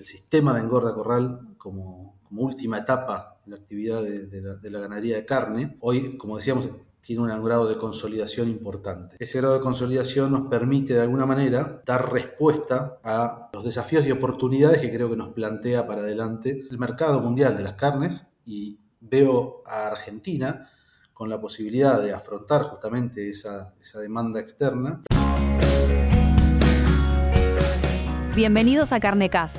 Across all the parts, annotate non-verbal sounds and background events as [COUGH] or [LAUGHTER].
el sistema de engorda corral como, última etapa de la actividad de, la, ganadería de carne, hoy, como decíamos, tiene un grado de consolidación importante. Ese grado de consolidación nos permite de alguna manera dar respuesta a los desafíos y oportunidades que creo que nos plantea para adelante el mercado mundial de las carnes y veo a Argentina con la posibilidad de afrontar justamente esa, esa demanda externa. Bienvenidos a Carnecast,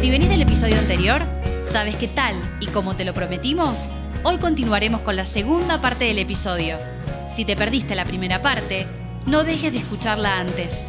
Si venís del episodio anterior, sabes que tal y como te lo prometimos, hoy continuaremos con la segunda parte del episodio. Si te perdiste la primera parte, no dejes de escucharla antes.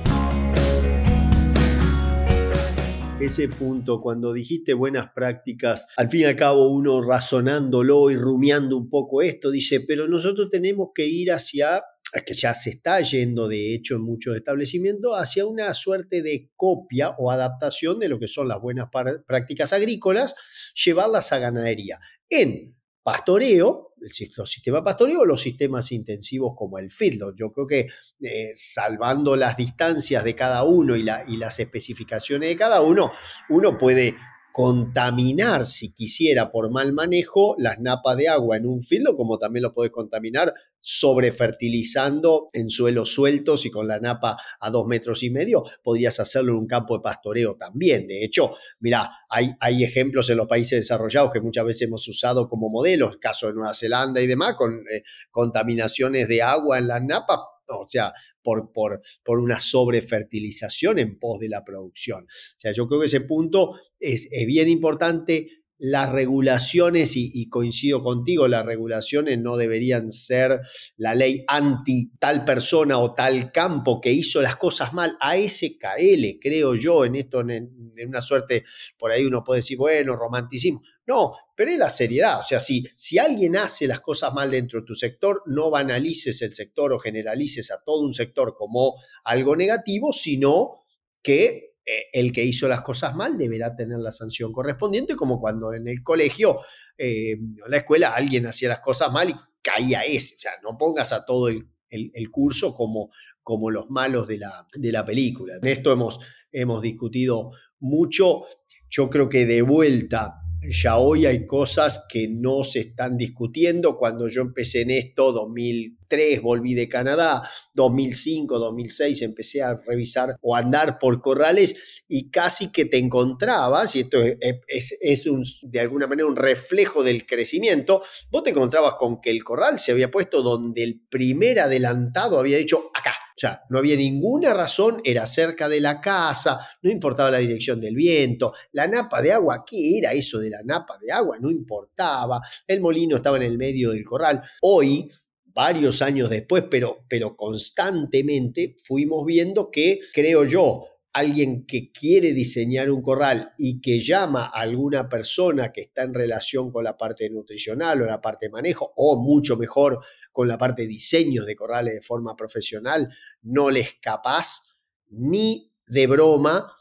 ese punto, cuando dijiste buenas prácticas, al fin y al cabo uno razonándolo y rumiando un poco esto, dice, pero nosotros tenemos que ir hacia que ya se está yendo de hecho en muchos establecimientos, hacia una suerte de copia o adaptación de lo que son las buenas prácticas agrícolas, llevarlas a ganadería. En pastoreo, el sistema pastoreo o los sistemas intensivos como el feedlot. Yo creo que eh, salvando las distancias de cada uno y, y las especificaciones de cada uno, uno puede contaminar, si quisiera, por mal manejo, las napas de agua en un filo, como también lo puedes contaminar sobrefertilizando en suelos sueltos y con la napa a dos metros y medio, podrías hacerlo en un campo de pastoreo también. De hecho, mira, hay, hay ejemplos en los países desarrollados que muchas veces hemos usado como modelos, caso de Nueva Zelanda y demás, con eh, contaminaciones de agua en las napas, o sea, por, por, por, una sobrefertilización en pos de la producción. O sea, yo creo que ese punto es, es bien importante. Las regulaciones, y, coincido contigo, las regulaciones no deberían ser la ley anti tal persona o tal campo que hizo las cosas mal. A SKL, creo yo, en esto, en, en una suerte, por ahí uno puede decir, bueno, romanticismo. No, pero es la seriedad. O sea, si, si alguien hace las cosas mal dentro de tu sector, no banalices el sector o generalices a todo un sector como algo negativo, sino que eh, el que hizo las cosas mal deberá tener la sanción correspondiente, como cuando en el colegio, eh, en la escuela, alguien hacía las cosas mal y caía ese. O sea, no pongas a todo el, curso como, como los malos de la, de la película. En esto hemos, hemos discutido mucho. Yo creo que de vuelta ya hoy hay cosas que no se están discutiendo. Cuando yo empecé en esto, 2003 volví de Canadá, 2005, 2006 empecé a revisar o andar por corrales y casi que te encontrabas, y esto es, de alguna manera un reflejo del crecimiento, vos te encontrabas con que el corral se había puesto donde el primer adelantado había dicho acá o sea, no había ninguna razón, era cerca de la casa, no importaba la dirección del viento, la napa de agua, ¿qué era eso de la napa de agua? No importaba, el molino estaba en el medio del corral. Hoy, varios años después, pero, pero constantemente fuimos viendo que, creo yo, alguien que quiere diseñar un corral y que llama a alguna persona que está en relación con la parte nutricional o la parte de manejo, o mucho mejor con la parte de diseño de corrales de forma profesional, no les capaz ni de broma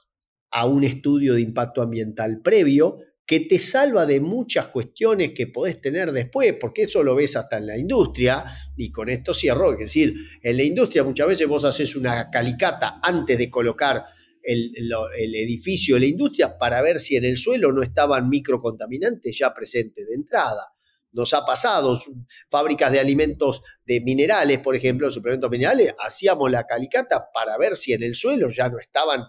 a un estudio de impacto ambiental previo que te salva de muchas cuestiones que podés tener después, porque eso lo ves hasta en la industria, y con esto cierro, es decir, en la industria muchas veces vos haces una calicata antes de colocar el, el, edificio de la industria para ver si en el suelo no estaban microcontaminantes ya presentes de entrada. Nos ha pasado, fábricas de alimentos de minerales, por ejemplo, suplementos minerales, hacíamos la calicata para ver si en el suelo ya no estaban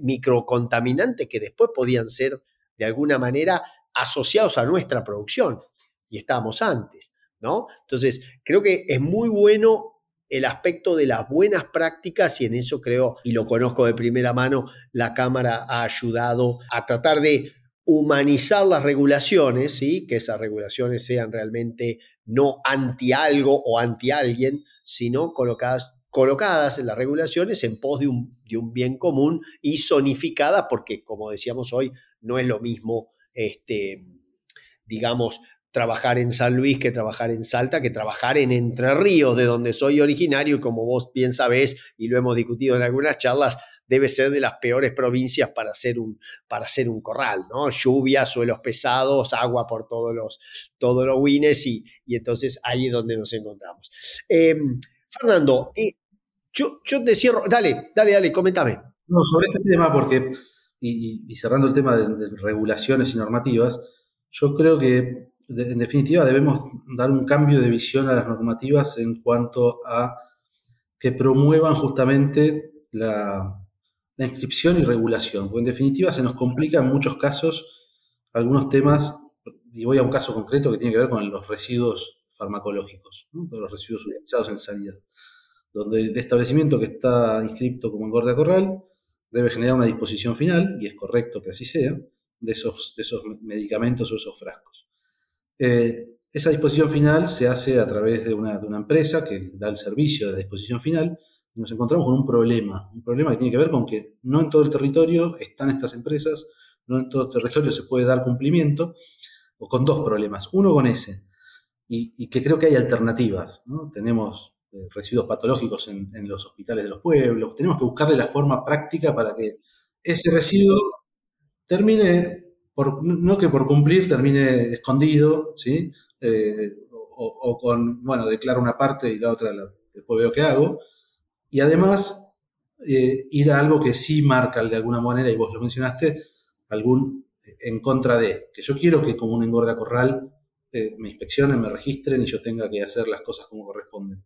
microcontaminantes que después podían ser de alguna manera asociados a nuestra producción y estábamos antes, ¿no? Entonces, creo que es muy bueno el aspecto de las buenas prácticas y en eso creo, y lo conozco de primera mano, la Cámara ha ayudado a tratar de humanizar las regulaciones, ¿sí? que esas regulaciones sean realmente no anti algo o anti alguien, sino colocadas, colocadas en las regulaciones en pos de un, de un bien común y zonificadas, porque como decíamos hoy, no es lo mismo, este, digamos, trabajar en San Luis que trabajar en Salta, que trabajar en Entre Ríos, de donde soy originario, y como vos bien sabés, y lo hemos discutido en algunas charlas, debe ser de las peores provincias para hacer un, para hacer un corral, ¿no? Lluvia, suelos pesados, agua por todos los, todos los wines, y, y entonces ahí es donde nos encontramos. Em, Fernando, eh, yo, yo te cierro, dale, dale, dale, coméntame. No, sobre este tema, porque, y, cerrando el tema de regulaciones y normativas, yo creo que en definitiva, debemos dar un cambio de visión a las normativas en cuanto a que promuevan justamente la, inscripción y regulación, porque en definitiva se nos complica en muchos casos algunos temas, y voy a un caso concreto que tiene que ver con los residuos farmacológicos, los residuos utilizados en sanidad, donde el establecimiento que está inscrito como engorda corral debe generar una disposición final, y es correcto que así sea, de esos, de esos medicamentos o esos frascos. Eh, esa disposición final se hace a través de una, empresa que da el servicio de la disposición final y nos encontramos con un problema, un problema que tiene que ver con que no en todo el territorio están estas empresas, no en todo el territorio se puede dar cumplimiento, o con dos problemas. Uno con ese, y, que creo que hay alternativas. Tenemos eh, residuos patológicos en, los hospitales de los pueblos, tenemos que buscarle la forma práctica para que ese residuo termine no que por cumplir termine escondido, ¿sí? Eh, o, con, bueno, declaro una parte y la otra después veo qué hago. Y además, eh, ir a algo que sí marca de alguna manera, y vos lo mencionaste, algún en contra de, que yo quiero que como un engorda corral eh, me inspeccionen, me registren y yo tenga que hacer las cosas como corresponden.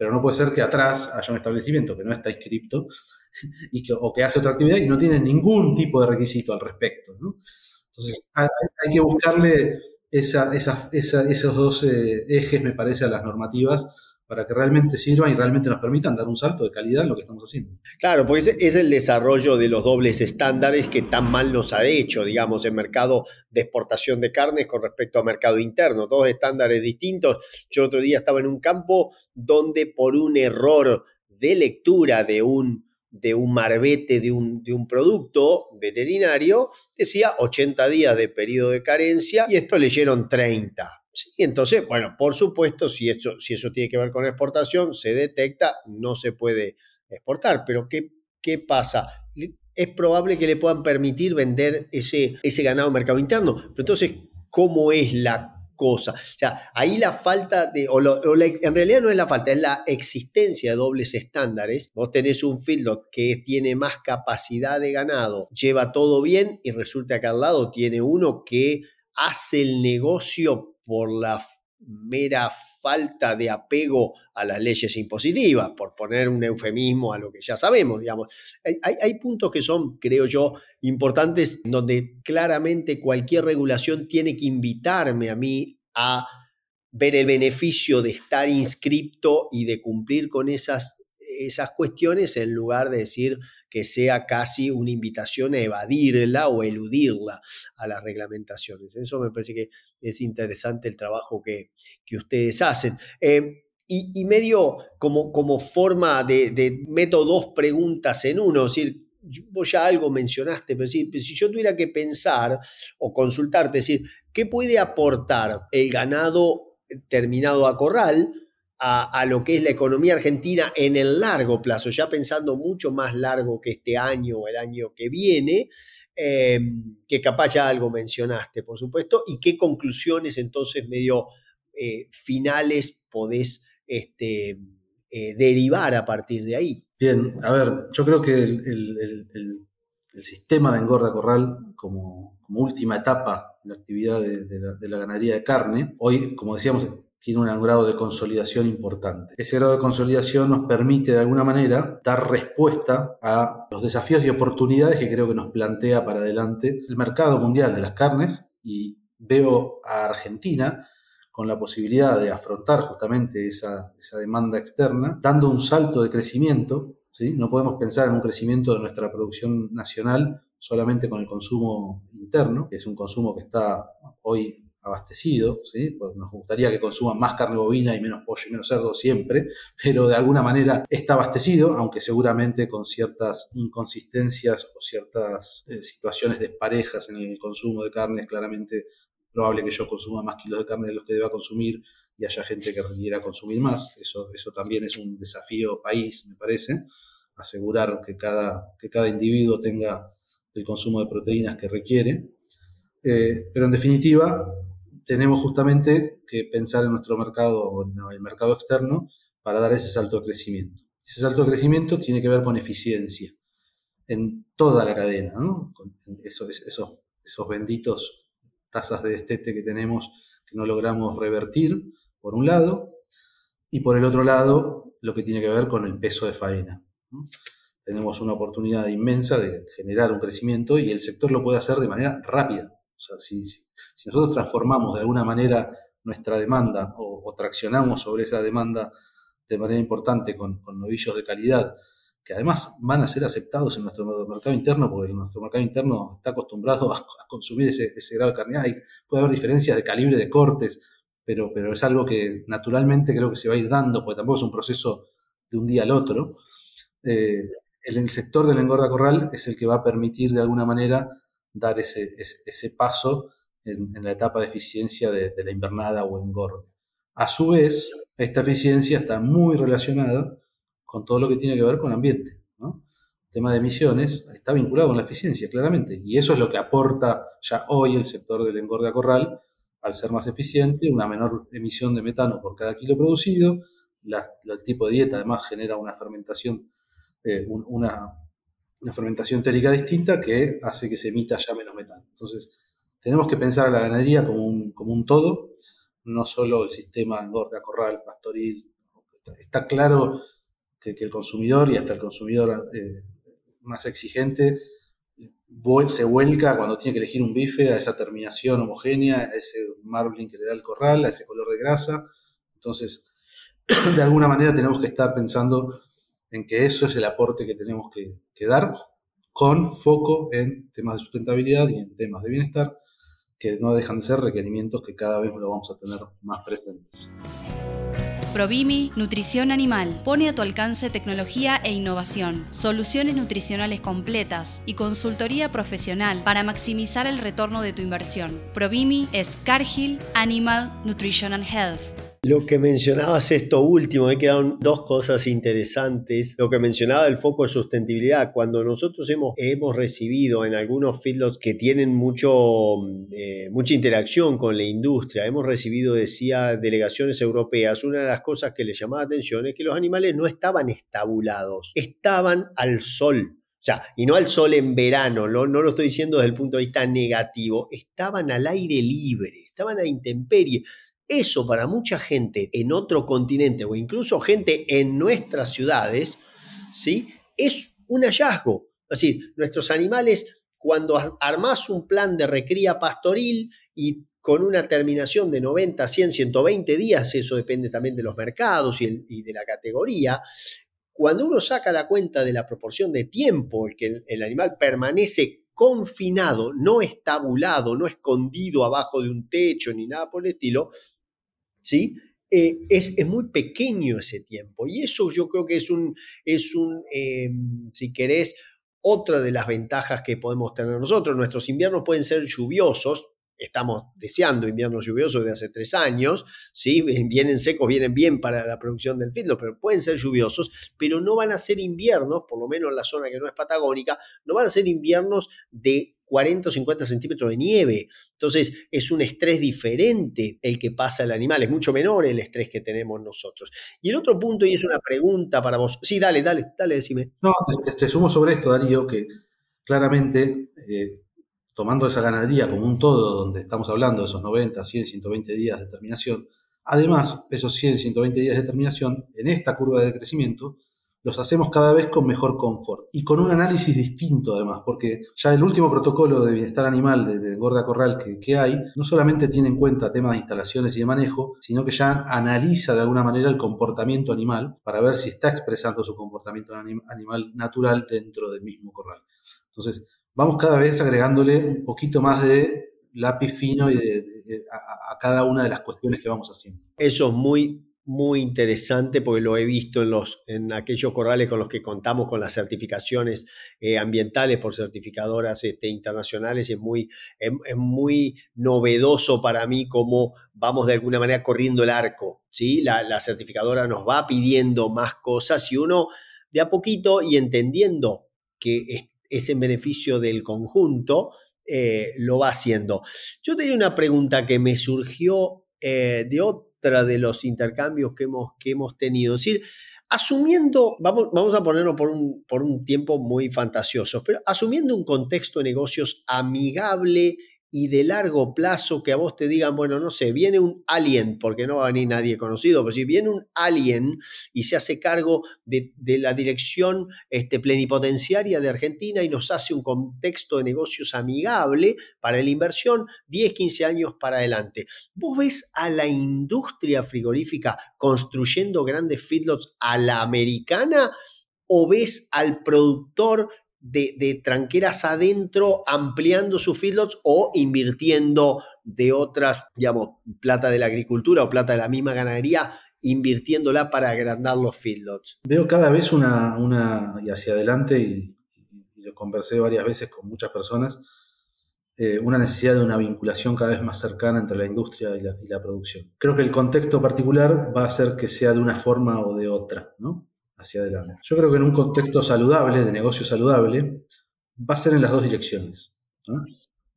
Pero no puede ser que atrás haya un establecimiento que no está inscripto [LAUGHS] y que, o que hace otra actividad y no tiene ningún tipo de requisito al respecto. Entonces, hay, que buscarle esos dos ejes, me parece, a las normativas para que realmente sirvan y realmente nos permitan dar un salto de calidad en lo que estamos haciendo. Claro, porque es, el desarrollo de los dobles estándares que tan mal nos ha hecho, digamos, en mercado de exportación de carnes con respecto a mercado interno, dos estándares distintos. Yo otro día estaba en un campo donde por un error de lectura de un de un marbete de un, de un producto veterinario, decía 80 días de periodo de carencia y esto leyeron 30. Sí, entonces, bueno, por supuesto, si eso, si eso tiene que ver con exportación, se detecta, no se puede exportar. Pero ¿qué, qué pasa? Es probable que le puedan permitir vender ese, ese ganado mercado interno. Pero entonces, ¿cómo es la cosa. O sea, ahí la falta de, o, en realidad no es la falta, es la existencia de dobles estándares. Vos tenés un feedlot que tiene más capacidad de ganado, lleva todo bien y resulta que al lado tiene uno que hace el negocio por la mera falta de apego a las leyes impositivas, por poner un eufemismo a lo que ya sabemos, digamos. Hay, hay, puntos que son, creo yo, importantes donde claramente cualquier regulación tiene que invitarme a mí a ver el beneficio de estar inscripto y de cumplir con esas, esas cuestiones en lugar de decir que sea casi una invitación a evadirla o eludirla a las reglamentaciones. Eso me parece que es interesante el trabajo que, ustedes hacen. Eh, y, medio como, como forma de, de, meto dos preguntas en uno, es decir, vos ya algo mencionaste, pero si, si yo tuviera que pensar o consultarte, decir, ¿qué puede aportar el ganado terminado a corral a, lo que es la economía argentina en el largo plazo, ya pensando mucho más largo que este año o el año que viene, em, que capaz ya algo mencionaste, por supuesto, y qué conclusiones entonces medio eh, finales podés este, eh, derivar a partir de ahí. Bien, a ver, yo creo que el, sistema de engorda corral como, última etapa de la actividad de la ganadería de carne, hoy, como decíamos, tiene un grado de consolidación importante. Ese grado de consolidación nos permite de alguna manera dar respuesta a los desafíos y oportunidades que creo que nos plantea para adelante el mercado mundial de las carnes y veo a Argentina con la posibilidad de afrontar justamente esa, demanda externa, dando un salto de crecimiento. No podemos pensar en un crecimiento de nuestra producción nacional solamente con el consumo interno, que es un consumo que está hoy abastecido, ¿sí? Pues nos gustaría que consuman más carne bovina y menos pollo y menos cerdo siempre, pero de alguna manera está abastecido, aunque seguramente con ciertas inconsistencias o ciertas eh, situaciones desparejas en el consumo de carne, es claramente probable que yo consuma más kilos de carne de los que deba consumir y haya gente que requiera consumir más. Eso, eso también es un desafío país, me parece, asegurar que cada, que cada individuo tenga el consumo de proteínas que requiere. Eh, pero en definitiva, tenemos justamente que pensar en nuestro mercado en el mercado externo para dar ese salto de crecimiento. Ese salto de crecimiento tiene que ver con eficiencia en toda la cadena, ¿no? Con esos benditos tasas de destete que tenemos que no logramos revertir, por un lado, y por el otro lado, lo que tiene que ver con el peso de faena. Tenemos una oportunidad inmensa de generar un crecimiento y el sector lo puede hacer de manera rápida. O sea, si, nosotros transformamos de alguna manera nuestra demanda o, traccionamos sobre esa demanda de manera importante con, novillos de calidad, que además van a ser aceptados en nuestro mercado interno, porque nuestro mercado interno está acostumbrado a, consumir ese, grado de carne. Hay, puede haber diferencias de calibre de cortes, pero, pero es algo que naturalmente creo que se va a ir dando, porque tampoco es un proceso de un día al otro. Eh, el, sector del engorda corral es el que va a permitir de alguna manera dar ese, ese, paso en, la etapa de eficiencia de, la invernada o engorde. A su vez, esta eficiencia está muy relacionada con todo lo que tiene que ver con ambiente. ¿no? El tema de emisiones está vinculado con la eficiencia, claramente, y eso es lo que aporta ya hoy el sector del engorde a corral, al ser más eficiente, una menor emisión de metano por cada kilo producido, el tipo de dieta además genera una fermentación, eh, una, una fermentación térica distinta que hace que se emita ya menos metano. Entonces, tenemos que pensar a la ganadería como un, como un todo, no solo el sistema engorda, corral, pastoril. Está, claro que, el consumidor y hasta el consumidor eh, más exigente se vuelca cuando tiene que elegir un bife a esa terminación homogénea, a ese marbling que le da el corral, a ese color de grasa. Entonces, [CLEARS THROAT] de alguna manera tenemos que estar pensando en que eso es el aporte que tenemos que, dar con foco en temas de sustentabilidad y en temas de bienestar, que no dejan de ser requerimientos que cada vez lo vamos a tener más presentes. Provimi Nutrición Animal pone a tu alcance tecnología e innovación, soluciones nutricionales completas y consultoría profesional para maximizar el retorno de tu inversión. Provimi es Cargill Animal Nutrition and Health lo que mencionabas esto último, me quedaron dos cosas interesantes. Lo que mencionaba el foco de sustentabilidad, cuando nosotros hemos, hemos recibido en algunos feedlots que tienen mucho, eh, mucha interacción con la industria, hemos recibido, decía, delegaciones europeas, una de las cosas que les llamaba atención es que los animales no estaban estabulados, estaban al sol. O sea, y no al sol en verano, no, no, lo estoy diciendo desde el punto de vista negativo, estaban al aire libre, estaban a intemperie. Eso para mucha gente en otro continente o incluso gente en nuestras ciudades, ¿sí? Es un hallazgo. Es decir, nuestros animales, cuando armás un plan de recría pastoril y con una terminación de 90, 100, 120 días, eso depende también de los mercados y, de la categoría, cuando uno saca la cuenta de la proporción de tiempo en que el, el animal permanece confinado, no estabulado, no escondido abajo de un techo ni nada por el estilo, ¿sí? Eh, es, muy pequeño ese tiempo y eso yo creo que es un, es un em, si querés, otra de las ventajas que podemos tener nosotros. Nuestros inviernos pueden ser lluviosos, estamos deseando inviernos lluviosos de hace tres años, ¿sí? vienen secos, vienen bien para la producción del fitlo, pero pueden ser lluviosos, pero no van a ser inviernos, por lo menos en la zona que no es patagónica, no van a ser inviernos de 40 o 50 centímetros de nieve. Entonces es un estrés diferente el que pasa el animal, es mucho menor el estrés que tenemos nosotros. Y el otro punto, y es una pregunta para vos. Sí, dale, dale, dale, decime. No, te, sumo sobre esto, Darío, que claramente, eh, tomando esa ganadería como un todo, donde estamos hablando de esos 90, 100, 120 días de terminación, además, esos 100, 120 días de terminación, en esta curva de crecimiento, los hacemos cada vez con mejor confort y con un análisis distinto además, porque ya el último protocolo de bienestar animal de, Gorda Corral que, hay, no solamente tiene en cuenta temas de instalaciones y de manejo, sino que ya analiza de alguna manera el comportamiento animal para ver si está expresando su comportamiento animal natural dentro del mismo corral. Entonces, vamos cada vez agregándole un poquito más de lápiz fino a, cada una de las cuestiones que vamos haciendo. Eso es muy, muy interesante porque lo he visto en, los, en aquellos corrales con los que contamos con las certificaciones eh, ambientales por certificadoras este, internacionales. Es muy, es, muy novedoso para mí cómo vamos de alguna manera corriendo el arco. ¿sí? La, certificadora nos va pidiendo más cosas y uno de a poquito y entendiendo que es, en beneficio del conjunto, eh, lo va haciendo. Yo tenía una pregunta que me surgió eh, de otro de los intercambios que hemos, que hemos tenido. Es decir, asumiendo, vamos, vamos a ponerlo por un, por un tiempo muy fantasioso, pero asumiendo un contexto de negocios amigable y de largo plazo que a vos te digan, bueno, no sé, viene un alien, porque no va a venir nadie conocido, pero si viene un alien y se hace cargo de, la dirección este, plenipotenciaria de Argentina y nos hace un contexto de negocios amigable para la inversión 10, 15 años para adelante. ¿Vos ves a la industria frigorífica construyendo grandes feedlots a la americana? ¿O ves al productor de, tranqueras adentro ampliando sus feedlots o invirtiendo de otras, digamos, plata de la agricultura o plata de la misma ganadería, invirtiéndola para agrandar los feedlots? Veo cada vez una, una y hacia adelante, y, lo conversé varias veces con muchas personas, eh, una necesidad de una vinculación cada vez más cercana entre la industria y la, y la producción. Creo que el contexto particular va a hacer que sea de una forma o de otra, ¿no? Hacia adelante. Yo creo que en un contexto saludable, de negocio saludable, va a ser en las dos direcciones.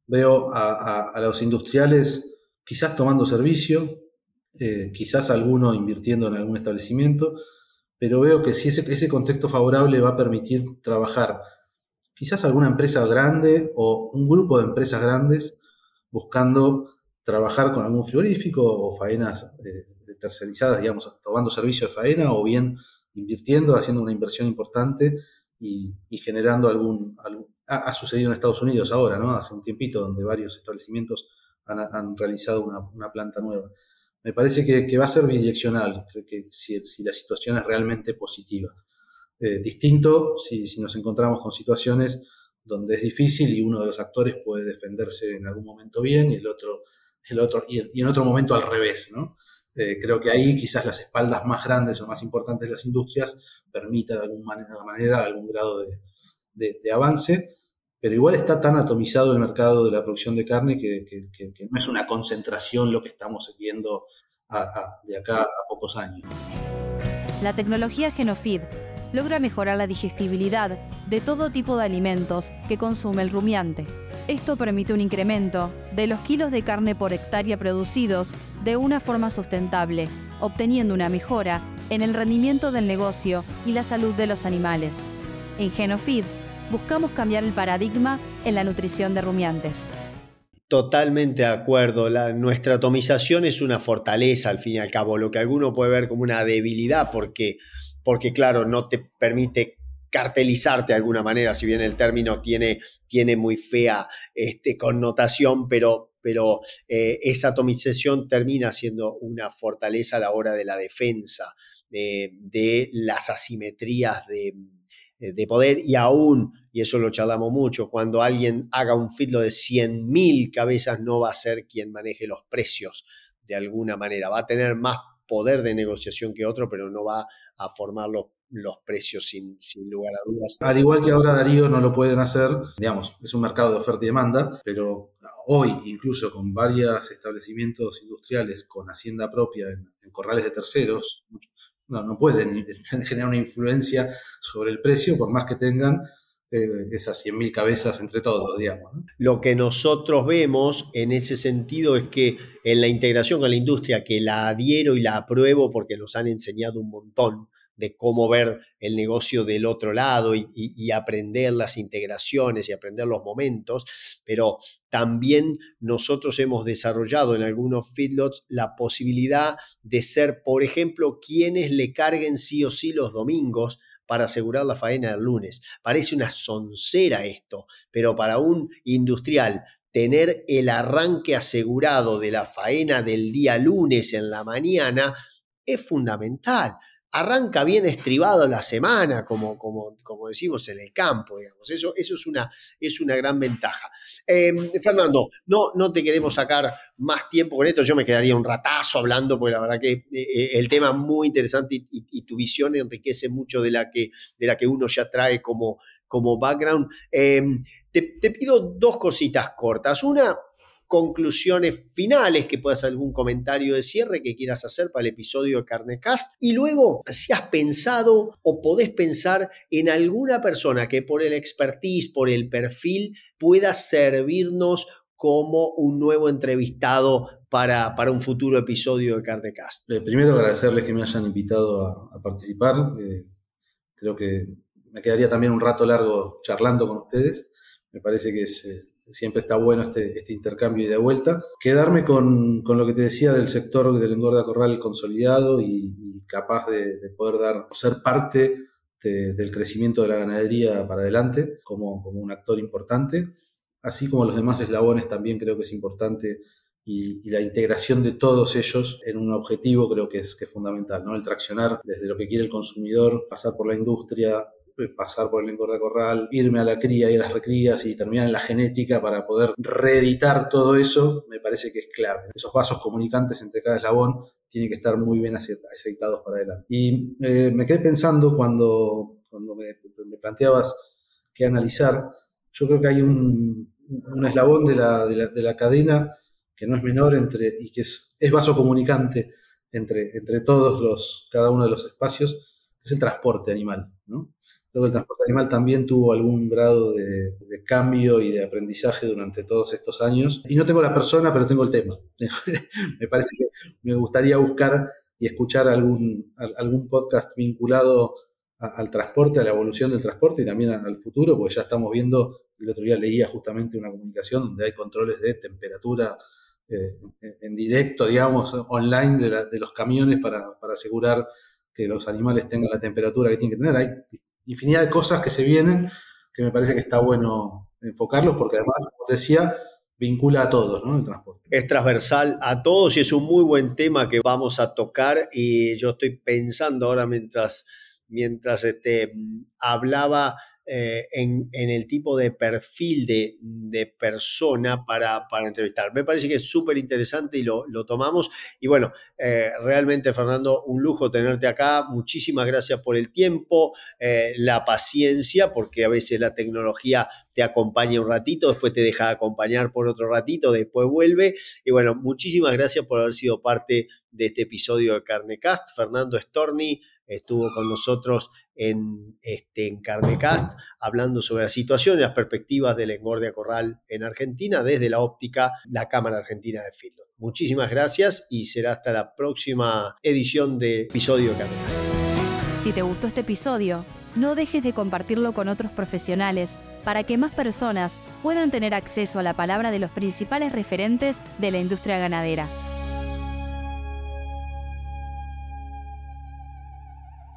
Veo a, los industriales quizás tomando servicio, eh, quizás alguno invirtiendo en algún establecimiento, pero veo que si ese, contexto favorable va a permitir trabajar quizás alguna empresa grande o un grupo de empresas grandes buscando trabajar con algún frigorífico o faenas eh, tercerizadas, digamos, tomando servicio de faena o bien invirtiendo, haciendo una inversión importante y, generando algún... ha, sucedido en Estados Unidos ahora, ¿no? Hace un tiempito, donde varios establecimientos han, realizado una, planta nueva. Me parece que, va a ser bidireccional, creo que si, la situación es realmente positiva. Eh, distinto si, si nos encontramos con situaciones donde es difícil y uno de los actores puede defenderse en algún momento bien y el otro, el otro y, y en otro momento al revés, ¿no? Eh, creo que ahí quizás las espaldas más grandes o más importantes de las industrias permita de alguna manera, algún grado de, avance, pero igual está tan atomizado el mercado de la producción de carne que, no es una concentración lo que estamos viendo de acá a pocos años. La tecnología Genofeed logra mejorar la digestibilidad de todo tipo de alimentos que consume el rumiante esto permite un incremento de los kilos de carne por hectárea producidos de una forma sustentable, obteniendo una mejora en el rendimiento del negocio y la salud de los animales. En Genofeed buscamos cambiar el paradigma en la nutrición de rumiantes. Totalmente de acuerdo. nuestra atomización es una fortaleza, al fin y al cabo, lo que alguno puede ver como una debilidad, porque, porque claro, no te permite cartelizarte de alguna manera, si bien el término tiene, tiene muy fea este, connotación, pero, pero eh, esa atomización termina siendo una fortaleza a la hora de la defensa de las asimetrías de, de, poder y aún, y eso lo charlamos mucho, cuando alguien haga un fitlo de 100.000 cabezas no va a ser quien maneje los precios de alguna manera, va a tener más poder de negociación que otro, pero no va a formar los los precios sin, lugar a dudas. Al igual que ahora Darío no lo pueden hacer, digamos, es un mercado de oferta y demanda, pero hoy incluso con varios establecimientos industriales con hacienda propia en, corrales de terceros, no, no pueden [LAUGHS] generar una influencia sobre el precio por más que tengan eh, esas 100.000 cabezas entre todos, digamos. Lo que nosotros vemos en ese sentido es que en la integración con la industria, que la adhiero y la apruebo porque nos han enseñado un montón, de cómo ver el negocio del otro lado y, aprender las integraciones y aprender los momentos, pero también nosotros hemos desarrollado en algunos feedlots la posibilidad de ser, por ejemplo, quienes le carguen sí o sí los domingos para asegurar la faena del lunes. Parece una soncera esto, pero para un industrial tener el arranque asegurado de la faena del día lunes en la mañana es fundamental arranca bien estribado la semana, como, como, como decimos en el campo, digamos. Eso, eso es, una, es una gran ventaja. Em, Fernando, no, no te queremos sacar más tiempo con esto, yo me quedaría un ratazo hablando, porque la verdad que eh, eh, el tema es muy interesante y, tu visión enriquece mucho de la que, de la que uno ya trae como, como background. Em, te pido dos cositas cortas. Una, conclusiones finales, que puedas algún comentario de cierre que quieras hacer para el episodio de Carnecast. Y luego, si has pensado o podés pensar en alguna persona que por el expertise, por el perfil, pueda servirnos como un nuevo entrevistado para, para un futuro episodio de Carnecast. Eh, primero agradecerles que me hayan invitado a, participar. Eh, creo que me quedaría también un rato largo charlando con ustedes. Me parece que es... Eh, siempre está bueno este, este intercambio y de vuelta. Quedarme con, con, lo que te decía del sector del engorda corral consolidado y, capaz de, poder dar, ser parte del crecimiento de la ganadería para adelante como, como un actor importante, así como los demás eslabones también creo que es importante y, la integración de todos ellos en un objetivo creo que es, que es fundamental, ¿no? El traccionar desde lo que quiere el consumidor, pasar por la industria, pasar por el engorda corral, irme a la cría y a las recrías y terminar en la genética para poder reeditar todo eso, me parece que es clave. Esos vasos comunicantes entre cada eslabón tienen que estar muy bien aceitados para adelante. Y eh, me quedé pensando cuando, cuando me, planteabas qué analizar, yo creo que hay un, un eslabón de la, de, la, cadena que no es menor entre, y que es, es vaso comunicante entre, entre todos los, cada uno de los espacios, es el transporte animal. ¿no? Que el transporte animal también tuvo algún grado de, cambio y de aprendizaje durante todos estos años. Y no tengo la persona, pero tengo el tema. [LAUGHS] me parece que me gustaría buscar y escuchar algún, algún podcast vinculado al transporte, a la evolución del transporte y también al futuro, porque ya estamos viendo, el otro día leía justamente una comunicación donde hay controles de temperatura eh, en directo, digamos, online de, de los camiones para, para asegurar que los animales tengan la temperatura que tienen que tener. Hay infinidad de cosas que se vienen que me parece que está bueno enfocarlos porque además, como decía, vincula a todos, ¿no? El transporte. Es transversal a todos y es un muy buen tema que vamos a tocar y yo estoy pensando ahora mientras, mientras este, hablaba eh, en, el tipo de perfil de, persona para, entrevistar. Me parece que es súper interesante y lo, tomamos. Y bueno, eh, realmente Fernando, un lujo tenerte acá. Muchísimas gracias por el tiempo, eh, la paciencia, porque a veces la tecnología te acompaña un ratito, después te deja acompañar por otro ratito, después vuelve. Y bueno, muchísimas gracias por haber sido parte de este episodio de Carnecast. Fernando Storni estuvo con nosotros en, este, en Carnecast, hablando sobre la situación y las perspectivas del engorde a corral en Argentina desde la óptica la Cámara Argentina de Feedlot. Muchísimas gracias y será hasta la próxima edición de episodio de Carnecast. Si te gustó este episodio, no dejes de compartirlo con otros profesionales para que más personas puedan tener acceso a la palabra de los principales referentes de la industria ganadera.